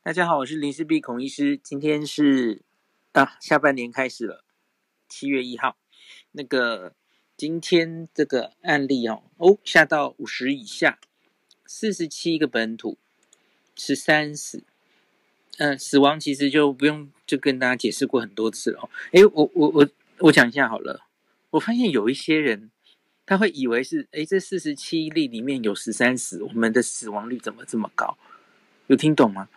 大家好，我是林氏璧孔医师。今天是啊，下半年开始了，七月一号。那个今天这个案例哦，哦下到五十以下，四十七个本土，十三死。嗯、死亡其实就不用就跟大家解释过很多次了哦。诶，我我我我讲一下好了。我发现有一些人他会以为是诶，这四十七例里面有十三死，我们的死亡率怎么这么高？有听懂吗？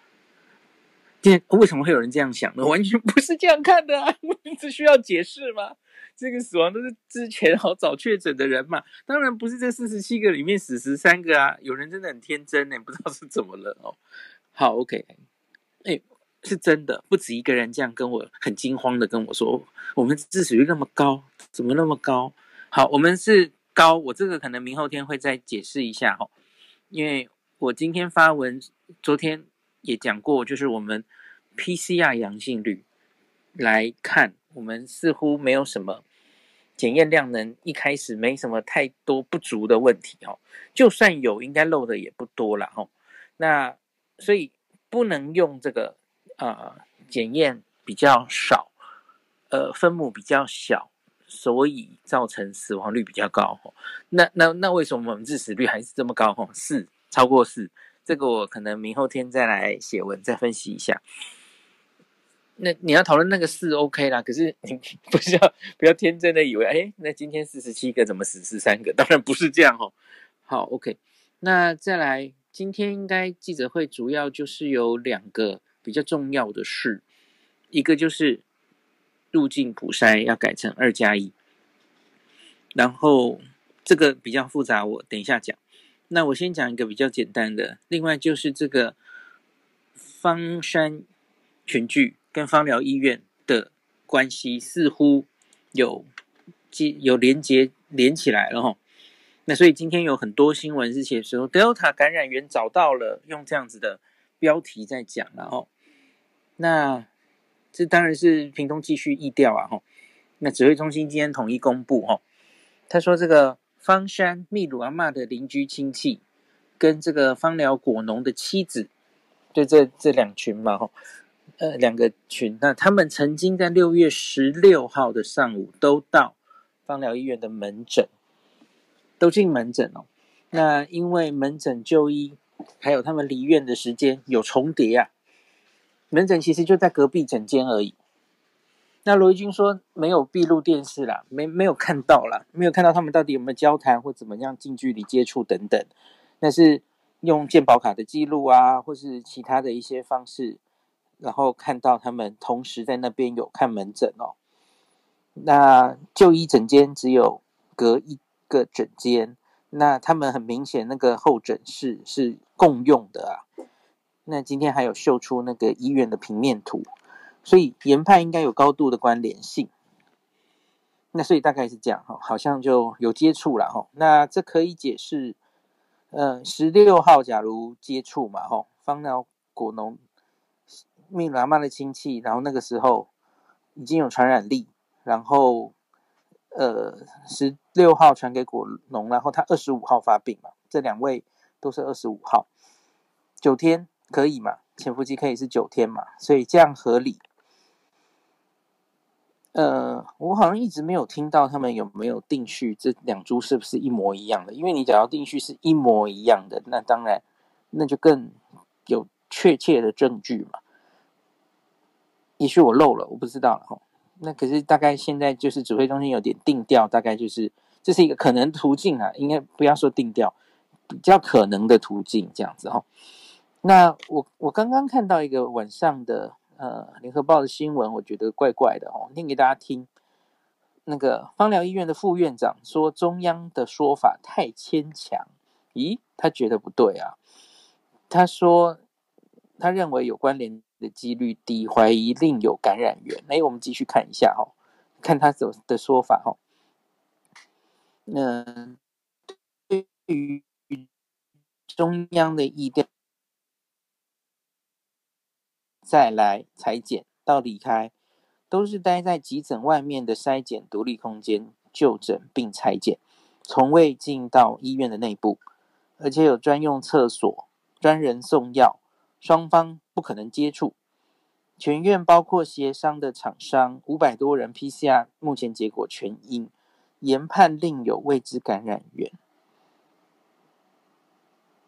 为什么会有人这样想呢？完全不是这样看的啊！这需要解释吗？这个死亡都是之前好早确诊的人嘛，当然不是这四十七个里面死十三个啊！有人真的很天真呢，不知道是怎么了哦。好，OK，哎，是真的，不止一个人这样跟我很惊慌的跟我说，我们致死率那么高，怎么那么高？好，我们是高，我这个可能明后天会再解释一下哦，因为我今天发文，昨天。也讲过，就是我们 PCR 阳性率来看，我们似乎没有什么检验量能，一开始没什么太多不足的问题哦。就算有，应该漏的也不多了哦。那所以不能用这个呃检验比较少，呃分母比较小，所以造成死亡率比较高。那那那为什么我们致死率还是这么高哦？四超过四。这个我可能明后天再来写文再分析一下。那你要讨论那个四 OK 啦，可是你 不是要不要天真的以为，哎，那今天四十七个怎么死十三个？当然不是这样哦。好，OK，那再来，今天应该记者会主要就是有两个比较重要的事，一个就是入境普筛要改成二加一，然后这个比较复杂，我等一下讲。那我先讲一个比较简单的，另外就是这个方山群聚跟方疗医院的关系似乎有接有连接连起来了哈。那所以今天有很多新闻是写说 Delta 感染源找到了，用这样子的标题在讲了哦。那这当然是屏东继续疫调啊哈。那指挥中心今天统一公布哈，他说这个。方山秘鲁阿嬷的邻居亲戚，跟这个芳疗果农的妻子，就这这两群嘛，吼，呃，两个群，那他们曾经在六月十六号的上午都到芳疗医院的门诊，都进门诊哦。那因为门诊就医，还有他们离院的时间有重叠啊，门诊其实就在隔壁诊间而已。那罗一军说没有闭路电视啦，没没有看到啦，没有看到他们到底有没有交谈或怎么样近距离接触等等。那是用健保卡的记录啊，或是其他的一些方式，然后看到他们同时在那边有看门诊哦。那就医诊间只有隔一个诊间，那他们很明显那个候诊室是共用的啊。那今天还有秀出那个医院的平面图。所以研判应该有高度的关联性，那所以大概是这样哈，好像就有接触了哈。那这可以解释，呃，十六号假如接触嘛哈，芳疗果农秘鲁阿嬷的亲戚，然后那个时候已经有传染力，然后呃十六号传给果农，然后他二十五号发病嘛，这两位都是二十五号，九天可以嘛？潜伏期可以是九天嘛？所以这样合理。呃，我好像一直没有听到他们有没有定序，这两株是不是一模一样的？因为你只要定序是一模一样的，那当然那就更有确切的证据嘛。也许我漏了，我不知道了哈。那可是大概现在就是指挥中心有点定调，大概就是这是一个可能途径啊，应该不要说定调，比较可能的途径这样子哈。那我我刚刚看到一个晚上的。呃，联合报的新闻我觉得怪怪的哦，念给大家听。那个方疗医院的副院长说，中央的说法太牵强。咦，他觉得不对啊。他说，他认为有关联的几率低，怀疑另有感染源。哎，我们继续看一下哈，看他怎的说法哈。那对于中央的意调。再来裁剪到离开，都是待在急诊外面的筛检独立空间就诊并裁剪，从未进到医院的内部，而且有专用厕所、专人送药，双方不可能接触。全院包括协商的厂商五百多人，PCR 目前结果全阴，研判另有未知感染源。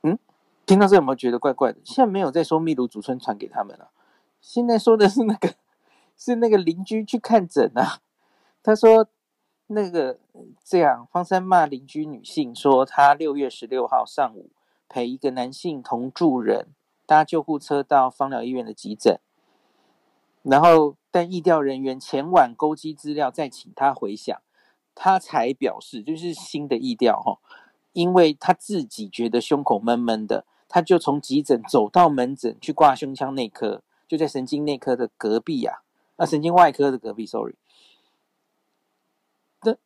嗯，听到这有没有觉得怪怪的？现在没有在说秘鲁祖孙传给他们了，现在说的是那个是那个邻居去看诊啊。他说那个这样，方山骂邻居女性说，她六月十六号上午陪一个男性同住人搭救护车到芳疗医院的急诊。然后，但疫调人员前晚勾稽资料，再请他回想，他才表示就是新的疫调哈，因为他自己觉得胸口闷闷的，他就从急诊走到门诊去挂胸腔内科，就在神经内科的隔壁呀，啊，神经外科的隔壁，sorry。对，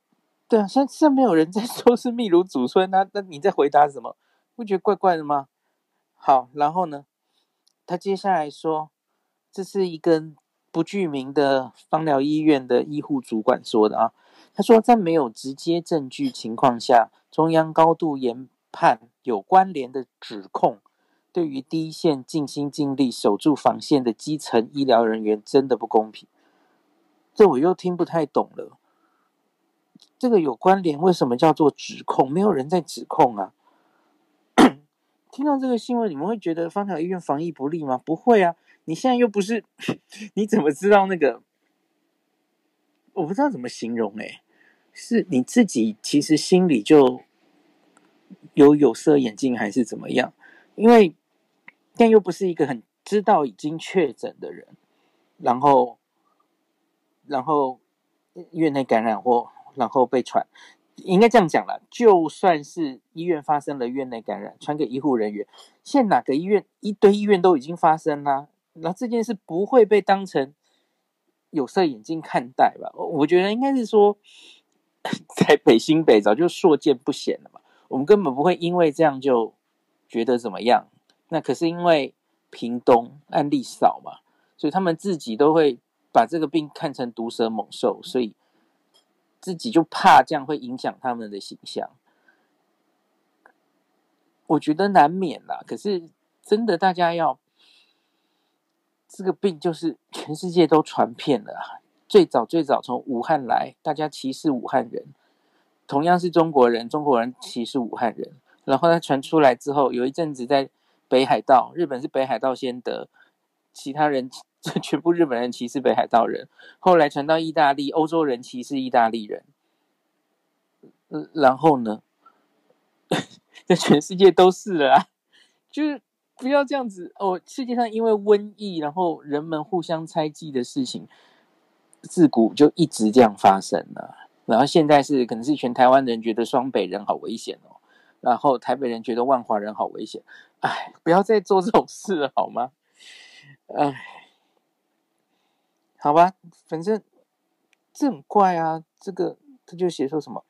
对啊，现在现在没有人在说是秘鲁祖孙啊，那你在回答什么？不觉得怪怪的吗？好，然后呢，他接下来说，这是一根。不具名的芳疗医院的医护主管说的啊，他说在没有直接证据情况下，中央高度研判有关联的指控，对于第一线尽心尽力守住防线的基层医疗人员真的不公平。这我又听不太懂了，这个有关联为什么叫做指控？没有人在指控啊。听到这个新闻，你们会觉得芳疗医院防疫不力吗？不会啊。你现在又不是，你怎么知道那个？我不知道怎么形容哎，是你自己其实心里就有有色眼镜还是怎么样？因为但又不是一个很知道已经确诊的人，然后然后院内感染或然后被传。应该这样讲啦，就算是医院发生了院内感染，传给医护人员，现在哪个医院一堆医院都已经发生啦。那这件事不会被当成有色眼镜看待吧？我觉得应该是说，在北新北早就硕见不鲜了嘛，我们根本不会因为这样就觉得怎么样。那可是因为屏东案例少嘛，所以他们自己都会把这个病看成毒蛇猛兽，所以自己就怕这样会影响他们的形象。我觉得难免啦，可是真的大家要。这个病就是全世界都传遍了！最早最早从武汉来，大家歧视武汉人，同样是中国人，中国人歧视武汉人。然后它传出来之后，有一阵子在北海道，日本是北海道先得，其他人 全部日本人歧视北海道人。后来传到意大利，欧洲人歧视意大利人。然后呢，在全世界都是了啊，就是。不要这样子哦！世界上因为瘟疫，然后人们互相猜忌的事情，自古就一直这样发生了。然后现在是可能是全台湾人觉得双北人好危险哦，然后台北人觉得万华人好危险。哎，不要再做这种事了好吗？哎，好吧，反正这很怪啊。这个他就写说什么？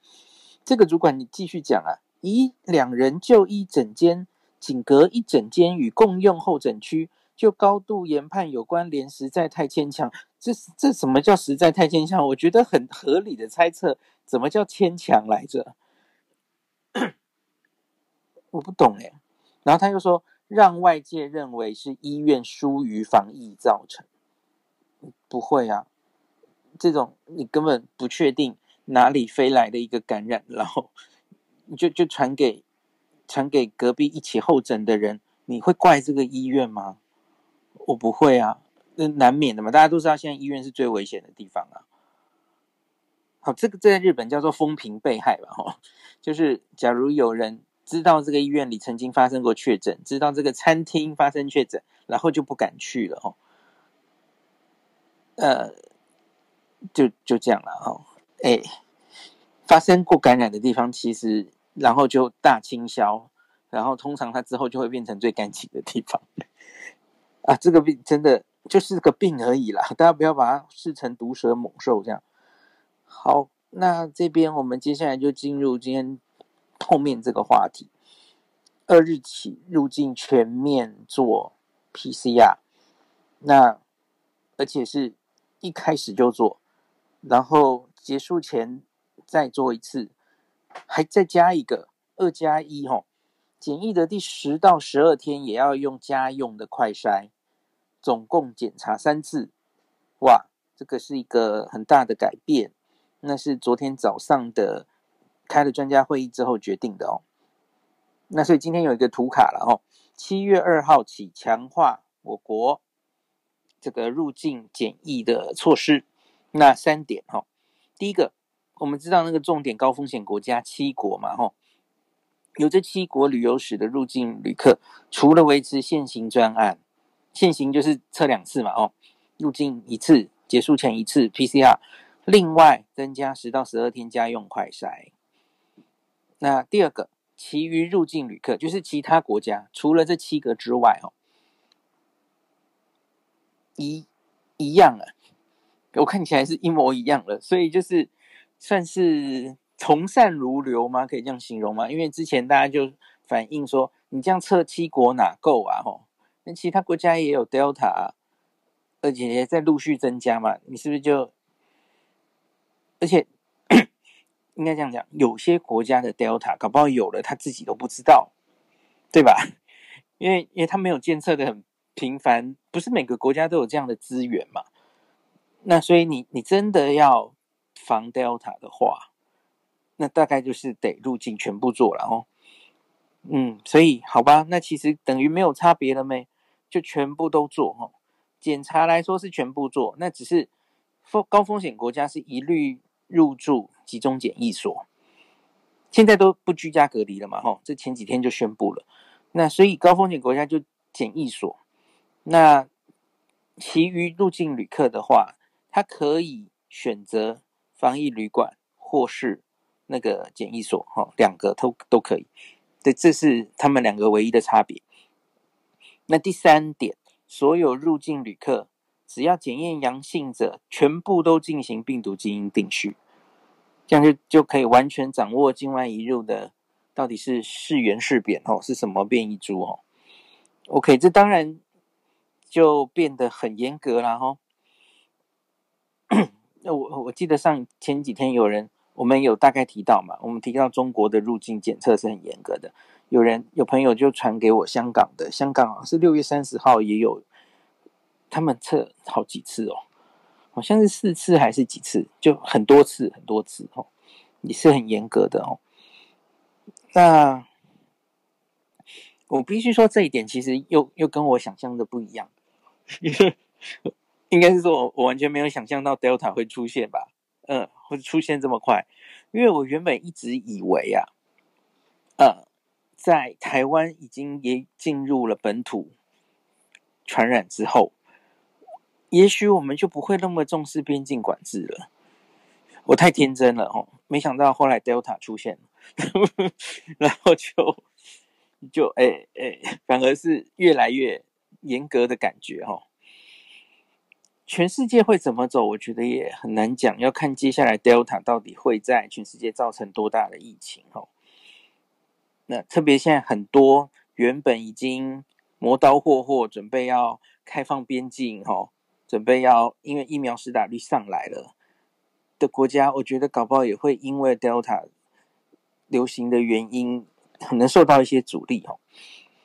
这个主管你继续讲啊，以两人就医整间。仅隔一整间与共用候诊区，就高度研判有关联，实在太牵强。这这什么叫实在太牵强？我觉得很合理的猜测，怎么叫牵强来着？我不懂哎。然后他又说，让外界认为是医院疏于防疫造成。不会啊，这种你根本不确定哪里飞来的一个感染，然后你 就就传给。传给隔壁一起候诊的人，你会怪这个医院吗？我不会啊，那难免的嘛。大家都知道，现在医院是最危险的地方啊。好，这个在日本叫做风评被害吧？哈，就是假如有人知道这个医院里曾经发生过确诊，知道这个餐厅发生确诊，然后就不敢去了，哈。呃，就就这样了，哈。哎，发生过感染的地方，其实。然后就大清消，然后通常它之后就会变成最干净的地方。啊，这个病真的就是个病而已啦，大家不要把它视成毒蛇猛兽这样。好，那这边我们接下来就进入今天后面这个话题。二日起入境全面做 PCR，那而且是一开始就做，然后结束前再做一次。还再加一个二加一吼，检疫的第十到十二天也要用家用的快筛，总共检查三次。哇，这个是一个很大的改变。那是昨天早上的开了专家会议之后决定的哦。那所以今天有一个图卡了哦，七月二号起强化我国这个入境检疫的措施。那三点哈，第一个，我们知道那个重点高风险国家七国嘛哈，有这七国旅游史的入境旅客，除了维持现行专案，现行就是测两次嘛哦，入境一次，结束前一次 PCR，另外增加十到十二天家用快筛。那第二个。其余入境旅客就是其他国家，除了这七个之外，哦，一一样啊，我看起来是一模一样的，所以就是算是从善如流吗？可以这样形容吗？因为之前大家就反映说，你这样测七国哪够啊？吼，那其他国家也有 Delta，啊而且也在陆续增加嘛，你是不是就？而且。应该这样讲，有些国家的 Delta 搞不好有了，他自己都不知道，对吧？因为因为他没有监测的很频繁，不是每个国家都有这样的资源嘛。那所以你你真的要防 Delta 的话，那大概就是得入境全部做了哦。嗯，所以好吧，那其实等于没有差别了没？就全部都做哦。检查来说是全部做，那只是风高风险国家是一律入住。集中检疫所现在都不居家隔离了嘛？吼，这前几天就宣布了。那所以高风险国家就检疫所，那其余入境旅客的话，他可以选择防疫旅馆或是那个检疫所，哈，两个都都可以。对，这是他们两个唯一的差别。那第三点，所有入境旅客只要检验阳性者，全部都进行病毒基因定序。这样就就可以完全掌握境外移入的到底是是圆是扁哦，是什么变异株哦？OK，这当然就变得很严格了哈。那我我记得上前几天有人我们有大概提到嘛，我们提到中国的入境检测是很严格的。有人有朋友就传给我香港的，香港好像是六月三十号也有，他们测好几次哦。好像是四次还是几次，就很多次很多次哦，也是很严格的哦。那我必须说这一点，其实又又跟我想象的不一样，应该是说我我完全没有想象到 Delta 会出现吧？嗯，会出现这么快，因为我原本一直以为啊，呃，在台湾已经也进入了本土传染之后。也许我们就不会那么重视边境管制了。我太天真了哦，没想到后来 Delta 出现，然后就就哎哎，反而是越来越严格的感觉哈。全世界会怎么走？我觉得也很难讲，要看接下来 Delta 到底会在全世界造成多大的疫情哈。那特别现在很多原本已经磨刀霍霍，准备要开放边境哈。准备要因为疫苗施打率上来了的国家，我觉得搞不好也会因为 Delta 流行的原因，可能受到一些阻力哦。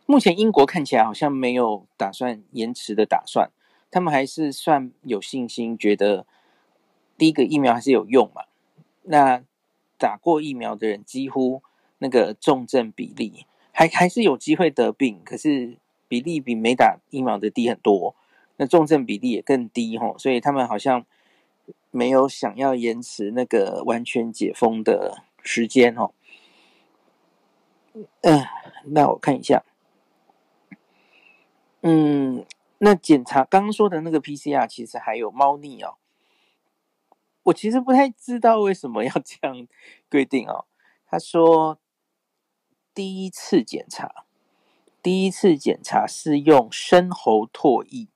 目前英国看起来好像没有打算延迟的打算，他们还是算有信心，觉得第一个疫苗还是有用嘛。那打过疫苗的人，几乎那个重症比例还还是有机会得病，可是比例比没打疫苗的低很多。重症比例也更低吼，所以他们好像没有想要延迟那个完全解封的时间吼。嗯，那我看一下，嗯，那检查刚刚说的那个 PCR 其实还有猫腻哦。我其实不太知道为什么要这样规定哦。他说第一次检查，第一次检查是用深喉唾液。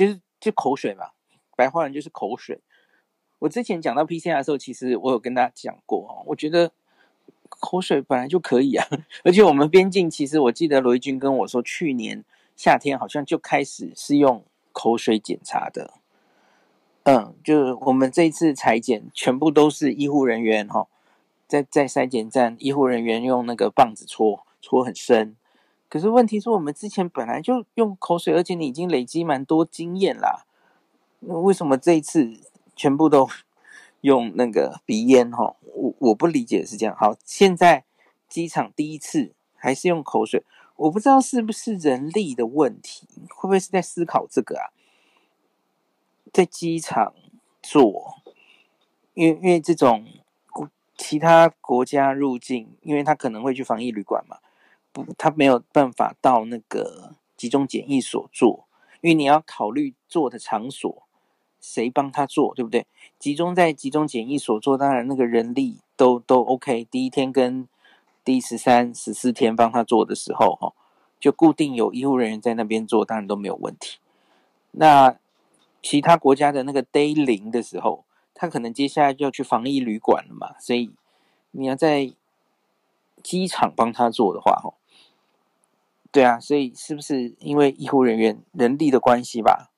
就是就口水嘛，白话人就是口水。我之前讲到 PCR 的时候，其实我有跟大家讲过哦，我觉得口水本来就可以啊，而且我们边境其实我记得罗一军跟我说，去年夏天好像就开始是用口水检查的。嗯，就是我们这一次裁剪全部都是医护人员哈，在在筛检站，医护人员用那个棒子戳搓很深。可是问题是我们之前本来就用口水，而且你已经累积蛮多经验啦。为什么这一次全部都 用那个鼻烟？哈，我我不理解是这样。好，现在机场第一次还是用口水，我不知道是不是人力的问题，会不会是在思考这个啊？在机场做，因为因为这种其他国家入境，因为他可能会去防疫旅馆嘛。不，他没有办法到那个集中检疫所做，因为你要考虑做的场所，谁帮他做，对不对？集中在集中检疫所做，当然那个人力都都 OK。第一天跟第十三、十四天帮他做的时候，哈，就固定有医护人员在那边做，当然都没有问题。那其他国家的那个 day 零的时候，他可能接下来就要去防疫旅馆了嘛，所以你要在机场帮他做的话，哈。对啊，所以是不是因为医护人员人力的关系吧？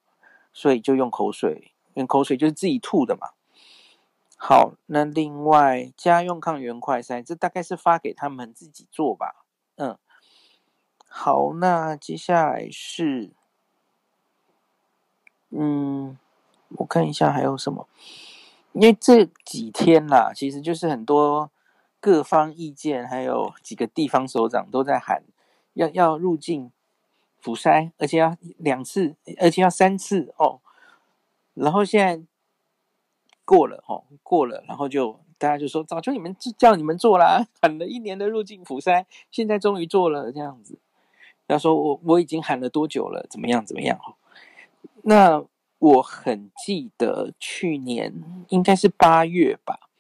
所以就用口水，用口水就是自己吐的嘛。好，那另外家用抗原快筛，这大概是发给他们自己做吧。嗯，好，那接下来是，嗯，我看一下还有什么，因为这几天啦，其实就是很多各方意见，还有几个地方首长都在喊。要要入境普筛，而且要两次，而且要三次哦。然后现在过了哦，过了，然后就大家就说，早就你们叫你们做啦，喊了一年的入境普筛，现在终于做了这样子。要说我我已经喊了多久了？怎么样怎么样？那我很记得去年应该是八月吧，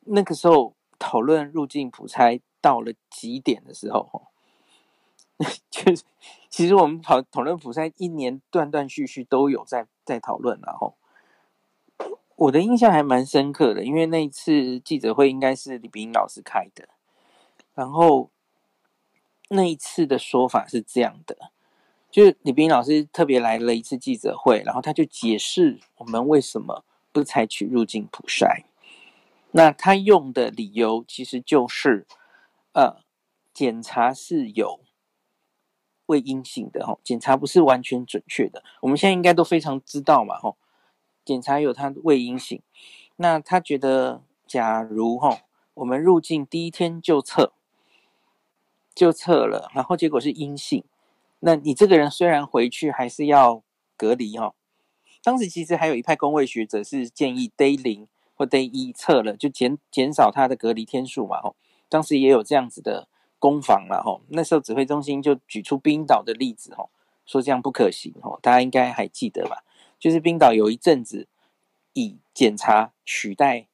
那个时候讨论入境普筛到了极点的时候 就是，其实我们讨讨论普筛一年断断续续都有在在讨论，然后我的印象还蛮深刻的，因为那一次记者会应该是李秉颖老师开的，然后那一次的说法是这样的，就是李秉颖老师特别来了一次记者会，然后他就解释我们为什么不采取入境普筛，那他用的理由其实就是，呃，检查是有。伪阴性的哈，检查不是完全准确的。我们现在应该都非常知道嘛哈，检查有它的伪阴性。那他觉得，假如哈，我们入境第一天就测，就测了，然后结果是阴性，那你这个人虽然回去还是要隔离哈。当时其实还有一派公卫学者是建议 day 零或 day 一测了就减减少他的隔离天数嘛哦。当时也有这样子的。攻防了哈，那时候指挥中心就举出冰岛的例子哈，说这样不可行哈，大家应该还记得吧？就是冰岛有一阵子以检查取代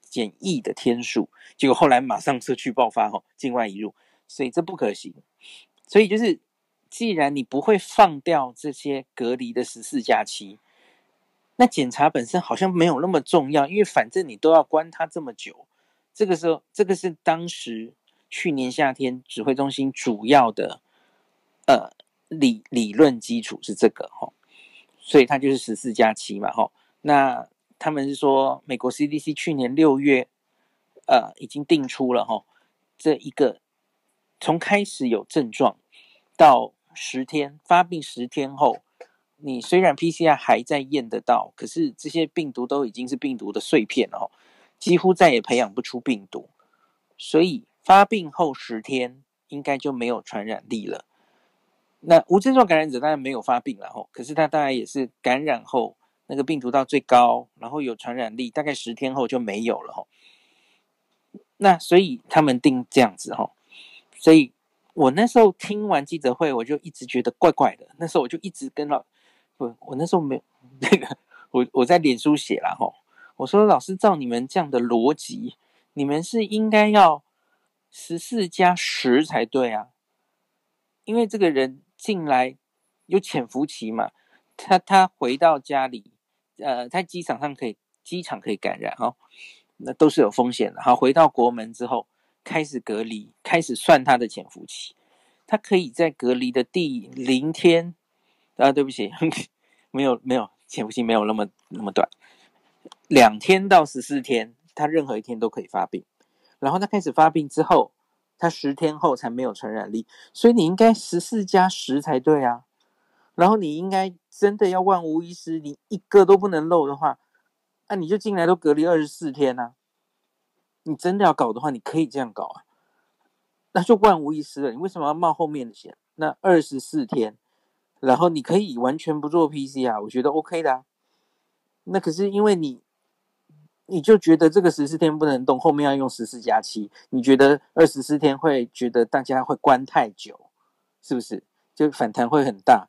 检疫的天数，结果后来马上社区爆发哈，境外移入，所以这不可行。所以就是，既然你不会放掉这些隔离的十四假期，那检查本身好像没有那么重要，因为反正你都要关它这么久。这个时候，这个是当时。去年夏天，指挥中心主要的呃理理论基础是这个哈，所以它就是十四加七嘛哈。那他们是说，美国 CDC 去年六月呃已经定出了哈，这一个从开始有症状到十天发病十天后，你虽然 PCR 还在验得到，可是这些病毒都已经是病毒的碎片了哈，几乎再也培养不出病毒，所以。发病后十天应该就没有传染力了。那无症状感染者当然没有发病了吼，可是他当然也是感染后那个病毒到最高，然后有传染力，大概十天后就没有了吼。那所以他们定这样子吼，所以我那时候听完记者会，我就一直觉得怪怪的。那时候我就一直跟老不，我那时候没那个，我我在脸书写了吼，我说老师照你们这样的逻辑，你们是应该要。十四加十才对啊，因为这个人进来有潜伏期嘛，他他回到家里，呃，在机场上可以，机场可以感染哦，那都是有风险的。好，回到国门之后开始隔离，开始算他的潜伏期，他可以在隔离的第零天，啊，对不起，没有没有潜伏期没有那么那么短，两天到十四天，他任何一天都可以发病。然后他开始发病之后，他十天后才没有传染力，所以你应该十四加十才对啊。然后你应该真的要万无一失，你一个都不能漏的话，那、啊、你就进来都隔离二十四天呐、啊。你真的要搞的话，你可以这样搞啊，那就万无一失了。你为什么要冒后面的险？那二十四天，然后你可以完全不做 PCR，我觉得 OK 的啊。那可是因为你。你就觉得这个十四天不能动，后面要用十四加七，你觉得二十四天会觉得大家会关太久，是不是？就反弹会很大，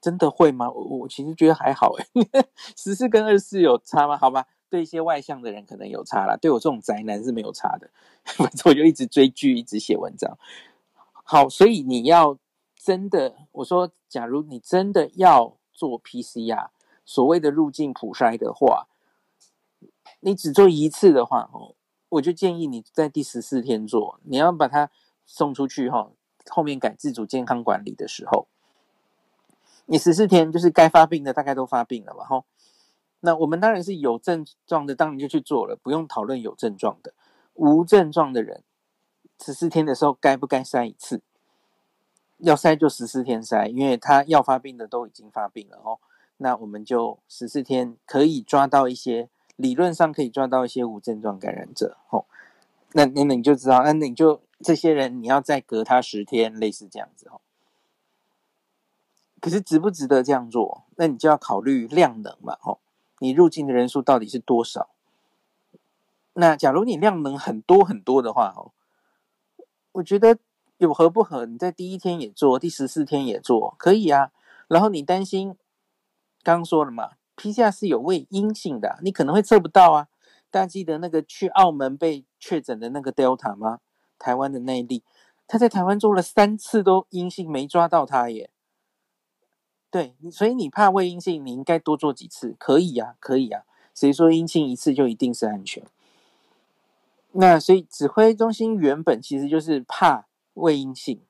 真的会吗？我我其实觉得还好诶，十四跟二十四有差吗？好吧，对一些外向的人可能有差啦，对我这种宅男是没有差的。反正我就一直追剧，一直写文章。好，所以你要真的，我说，假如你真的要做 PCR，所谓的入境普筛的话。你只做一次的话，哦，我就建议你在第十四天做。你要把它送出去，哈，后面改自主健康管理的时候，你十四天就是该发病的大概都发病了嘛，哈。那我们当然是有症状的，当然就去做了，不用讨论有症状的。无症状的人，十四天的时候该不该筛一次？要筛就十四天筛，因为他要发病的都已经发病了哦。那我们就十四天可以抓到一些。理论上可以抓到一些无症状感染者，吼，那那那你就知道，那你就这些人你要再隔他十天，类似这样子，吼。可是值不值得这样做？那你就要考虑量能嘛，吼，你入境的人数到底是多少？那假如你量能很多很多的话，吼，我觉得有何不可？你在第一天也做，第十四天也做，可以啊。然后你担心，刚刚说了嘛。PCR 是有伪阴性的，你可能会测不到啊。大家记得那个去澳门被确诊的那个 Delta 吗？台湾的那一例，他在台湾做了三次都阴性，没抓到他耶。对，所以你怕伪阴性，你应该多做几次，可以呀，可以呀。谁说阴性一次就一定是安全？那所以指挥中心原本其实就是怕伪阴性，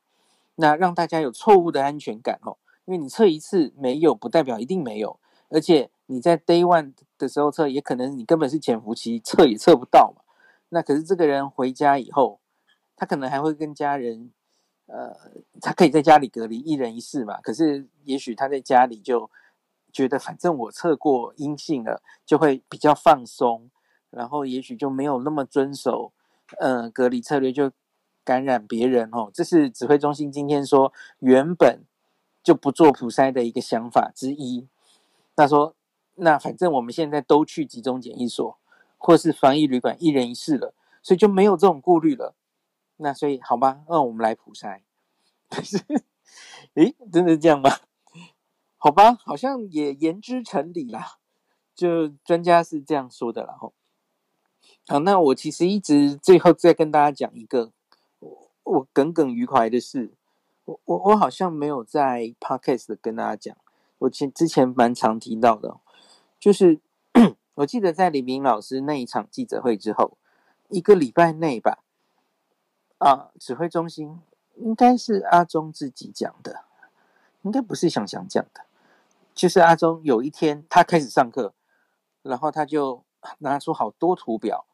那让大家有错误的安全感哦。因为你测一次没有，不代表一定没有，而且。你在 day one 的时候测，也可能你根本是潜伏期，测也测不到嘛。那可是这个人回家以后，他可能还会跟家人，呃，他可以在家里隔离一人一室嘛。可是也许他在家里就觉得，反正我测过阴性了，就会比较放松，然后也许就没有那么遵守，呃，隔离策略，就感染别人哦。这是指挥中心今天说原本就不做普筛的一个想法之一。他说。那反正我们现在都去集中检疫所，或是防疫旅馆一人一室了，所以就没有这种顾虑了。那所以好吧，那我们来普筛。可是，诶，真的这样吗？好吧，好像也言之成理啦。就专家是这样说的啦。吼，好，那我其实一直最后再跟大家讲一个我我耿耿于怀的事。我我我好像没有在 podcast 跟大家讲，我前之前蛮常提到的。就是我记得在李明老师那一场记者会之后，一个礼拜内吧，啊，指挥中心应该是阿忠自己讲的，应该不是想想讲的。就是阿忠有一天他开始上课，然后他就拿出好多图表，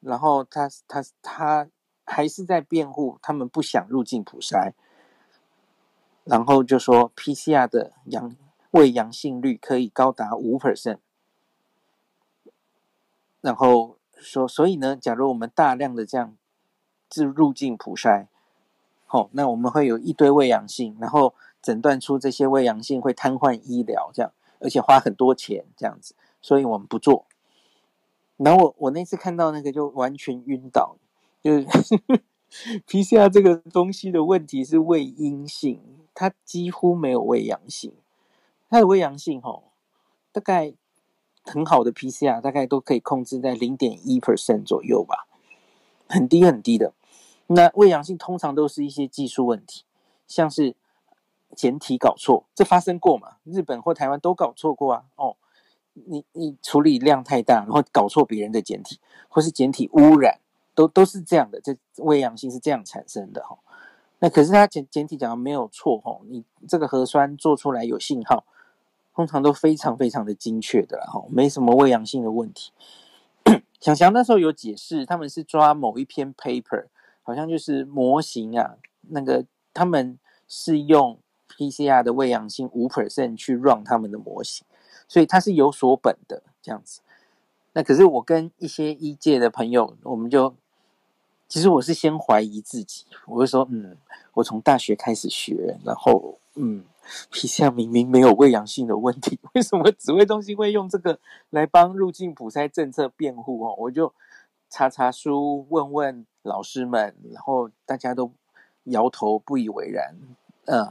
然后他他他还是在辩护他们不想入境普筛，然后就说 PCR 的阳伪阳性率可以高达五 percent。然后说，所以呢，假如我们大量的这样自入境普筛，好，那我们会有一堆胃阳性，然后诊断出这些胃阳性会瘫痪医疗，这样，而且花很多钱这样子，所以我们不做。然后我我那次看到那个就完全晕倒，就是 PCR 这个东西的问题是胃阴性，它几乎没有胃阳性，它的胃阳性吼，大概。很好的 PCR 大概都可以控制在零点一 percent 左右吧，很低很低的。那伪阳性通常都是一些技术问题，像是简体搞错，这发生过嘛？日本或台湾都搞错过啊。哦，你你处理量太大，然后搞错别人的简体，或是简体污染，都都是这样的。这伪阳性是这样产生的哈。那可是它简简体讲的没有错哈，你这个核酸做出来有信号。通常都非常非常的精确的啦，哈，没什么伪阳性的问题。小强那时候有解释，他们是抓某一篇 paper，好像就是模型啊，那个他们是用 PCR 的伪阳性五 percent 去 run 他们的模型，所以它是有所本的这样子。那可是我跟一些医界的朋友，我们就其实我是先怀疑自己，我就说，嗯，我从大学开始学，然后嗯。PCR 明明没有伪阳性的问题，为什么指挥中心会用这个来帮入境普筛政策辩护？哦，我就查查书，问问老师们，然后大家都摇头不以为然。嗯，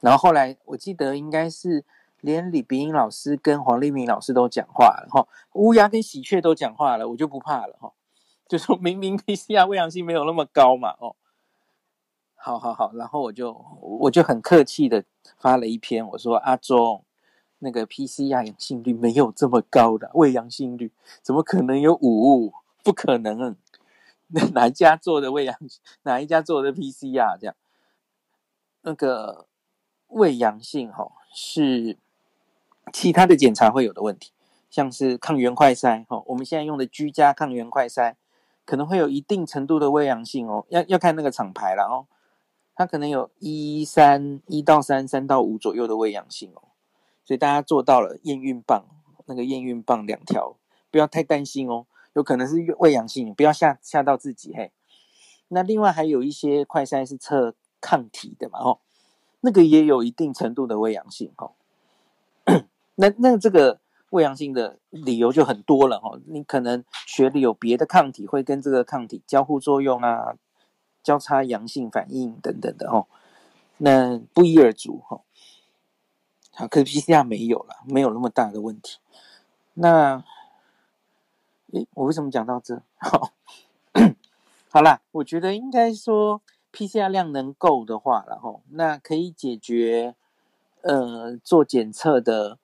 然后后来我记得应该是连李炳英老师跟黄立明老师都讲话了，哈，乌鸦跟喜鹊都讲话了，我就不怕了，哈，就说明明 PCR 伪阳性没有那么高嘛，哦。好好好，然后我就我就很客气的发了一篇，我说阿中，那个 PCR 阳性率没有这么高的，伪阳性率怎么可能有五？不可能，那哪一家做的伪阳，哪一家做的 PCR 这样？那个伪阳性哈是其他的检查会有的问题，像是抗原快筛哈，我们现在用的居家抗原快筛可能会有一定程度的伪阳性哦，要要看那个厂牌了哦。它可能有一三一到三三到五左右的伪阳性哦，所以大家做到了验孕棒，那个验孕棒两条，不要太担心哦，有可能是伪阳性，不要吓吓到自己嘿。那另外还有一些快筛是测抗体的嘛哦，那个也有一定程度的伪阳性哦。那那这个伪阳性的理由就很多了哦，你可能血里有别的抗体会跟这个抗体交互作用啊。交叉阳性反应等等的哦，那不一而足哈。好，可是 PCR 没有了，没有那么大的问题。那，诶，我为什么讲到这？好，好啦，我觉得应该说 PCR 量能够的话，然后那可以解决呃做检测的，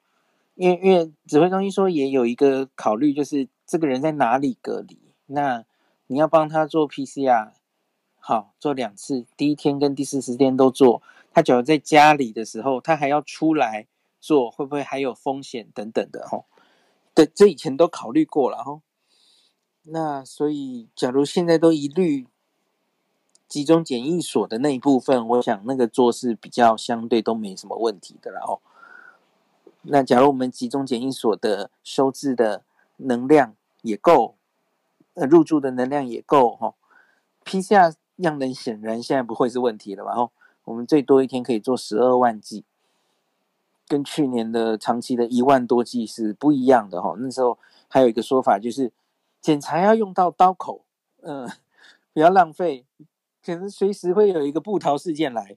因为因为指挥中心说也有一个考虑，就是这个人在哪里隔离，那你要帮他做 PCR。好，做两次，第一天跟第四十天都做。他假如在家里的时候，他还要出来做，会不会还有风险等等的？哦，对，这以前都考虑过了，哦。那所以，假如现在都一律集中检疫所的那一部分，我想那个做是比较相对都没什么问题的了，哦。那假如我们集中检疫所的收治的能量也够，呃，入住的能量也够，吼，批下。样本显然现在不会是问题了吧？哦，我们最多一天可以做十二万剂，跟去年的长期的一万多剂是不一样的哈。那时候还有一个说法就是，检查要用到刀口，嗯，不要浪费，可能随时会有一个部桃事件来，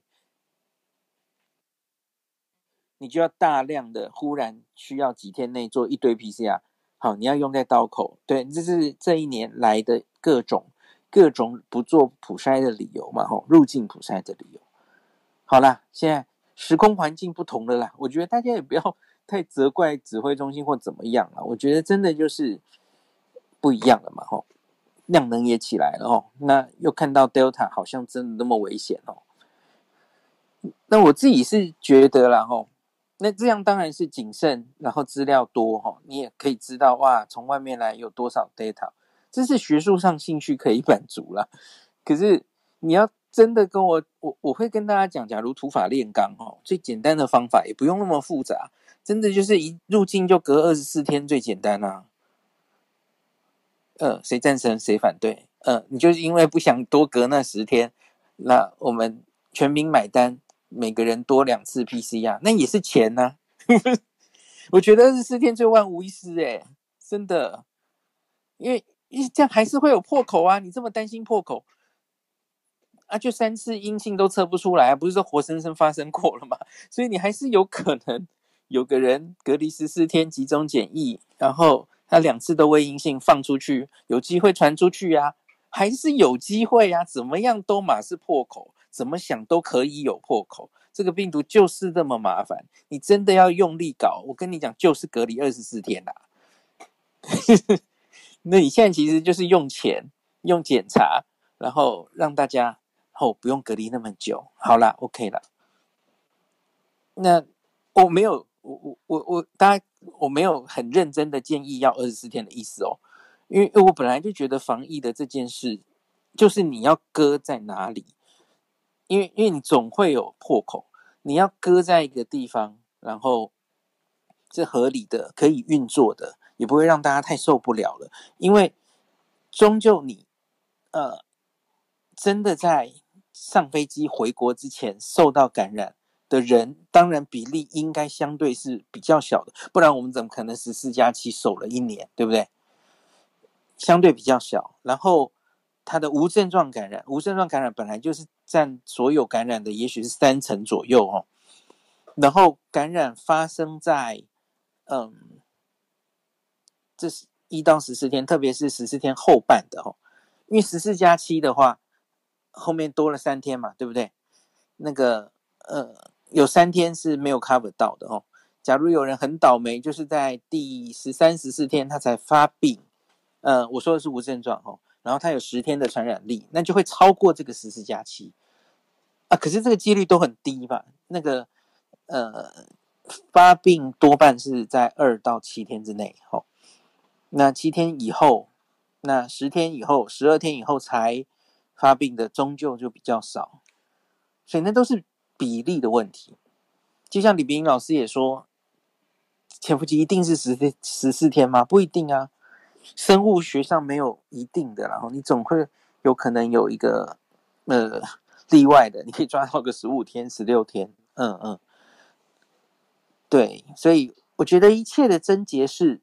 你就要大量的忽然需要几天内做一堆 PCR，好，你要用在刀口，对，这是这一年来的各种。各种不做普筛的理由嘛，吼，入境普筛的理由。好啦，现在时空环境不同了啦，我觉得大家也不要太责怪指挥中心或怎么样了。我觉得真的就是不一样了嘛，吼，量能也起来了，吼，那又看到 Delta 好像真的那么危险哦。那我自己是觉得啦，吼，那这样当然是谨慎，然后资料多，哈，你也可以知道哇，从外面来有多少 data。这是学术上兴趣可以满足了，可是你要真的跟我，我我会跟大家讲，假如土法炼钢哦，最简单的方法也不用那么复杂，真的就是一入境就隔二十四天最简单啊。呃，谁赞成谁反对？呃，你就是因为不想多隔那十天，那我们全民买单，每个人多两次 PCR，那也是钱呐、我觉得二十四天最万无一失诶，真的，因为。咦，这样还是会有破口啊？你这么担心破口啊？就三次阴性都测不出来啊？不是说活生生发生过了吗？所以你还是有可能有个人隔离十四天集中检疫，然后他两次都未阴性放出去，有机会传出去呀？还是有机会呀？怎么样都嘛是破口，怎么想都可以有破口。这个病毒就是这么麻烦，你真的要用力搞，我跟你讲，就是隔离二十四天啦。那你现在其实就是用钱、用检查，然后让大家哦不用隔离那么久。好啦，OK 了。那我没有，我我我我，大家我没有很认真的建议要二十四天的意思哦，因为我本来就觉得防疫的这件事就是你要搁在哪里，因为因为你总会有破口，你要搁在一个地方，然后是合理的，可以运作的，也不会让大家太受不了了。因为终究你呃真的在上飞机回国之前受到感染的人，当然比例应该相对是比较小的，不然我们怎么可能十四加七守了一年，对不对？相对比较小，然后。它的无症状感染，无症状感染本来就是占所有感染的，也许是三成左右哦。然后感染发生在，嗯，这是一到十四天，特别是十四天后半的哦，因为十四加七的话，后面多了三天嘛，对不对？那个呃，有三天是没有 cover 到的哦。假如有人很倒霉，就是在第十三、十四天他才发病，呃，我说的是无症状哦。然后他有十天的传染力，那就会超过这个十四加七啊。可是这个几率都很低吧？那个呃，发病多半是在二到七天之内。哦，那七天以后，那十天以后，十二天以后才发病的，终究就比较少。所以那都是比例的问题。就像李冰老师也说，潜伏期一定是十天十四天吗？不一定啊。生物学上没有一定的，然后你总会有可能有一个呃例外的，你可以抓到个十五天、十六天，嗯嗯，对，所以我觉得一切的症结是，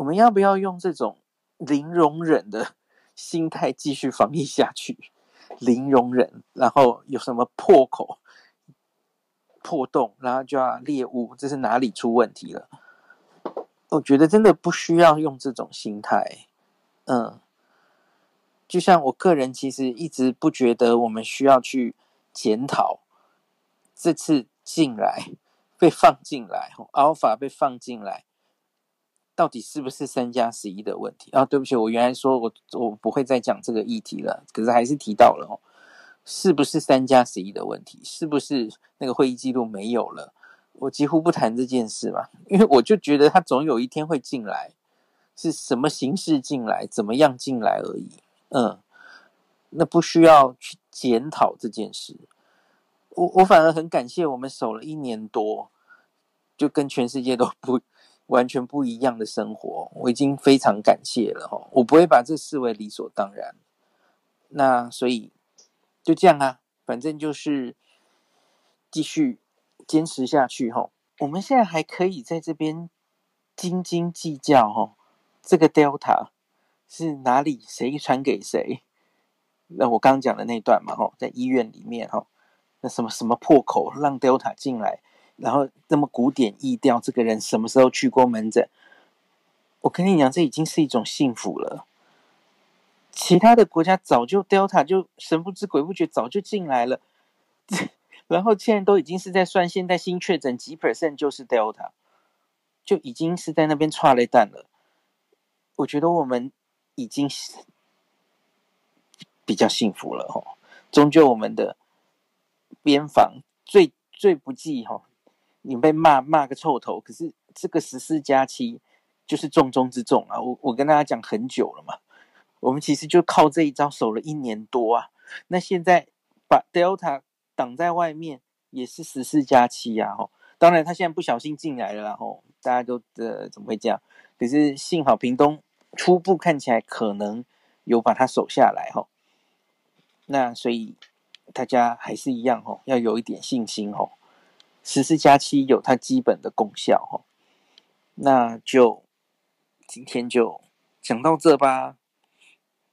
我们要不要用这种零容忍的 心态继续防疫下去？零容忍，然后有什么破口、破洞，然后就要猎物，这是哪里出问题了？我觉得真的不需要用这种心态，嗯，就像我个人其实一直不觉得我们需要去检讨这次进来被放进来，Alpha 被放进来，到底是不是三加十一的问题啊？对不起，我原来说我我不会再讲这个议题了，可是还是提到了哦，是不是三加十一的问题？是不是那个会议记录没有了？我几乎不谈这件事嘛，因为我就觉得他总有一天会进来，是什么形式进来，怎么样进来而已。嗯，那不需要去检讨这件事。我我反而很感谢我们守了一年多，就跟全世界都不完全不一样的生活，我已经非常感谢了哈。我不会把这视为理所当然。那所以就这样啊，反正就是继续。坚持下去哈，我们现在还可以在这边斤斤计较哈，这个 Delta 是哪里谁传给谁？那我刚讲的那段嘛哈，在医院里面哈，那什么什么破口让 Delta 进来，然后这么古典易调，这个人什么时候去过门诊？我跟你讲，这已经是一种幸福了。其他的国家早就 Delta 就神不知鬼不觉早就进来了。然后现在都已经是在算现在新确诊几 percent 就是 Delta，就已经是在那边剉咧等了。我觉得我们已经比较幸福了哈，终究我们的边防最最不济哈，你被骂骂个臭头，可是这个十四加七就是重中之重啊！我我跟大家讲很久了嘛，我们其实就靠这一招守了一年多啊，那现在把 Delta。挡在外面也是十四加七呀，吼！当然他现在不小心进来了，然后大家都呃怎么会这样？可是幸好屏东初步看起来可能有把它守下来，吼。那所以大家还是一样，吼，要有一点信心，吼。十四加七有它基本的功效，哦。那就今天就讲到这吧。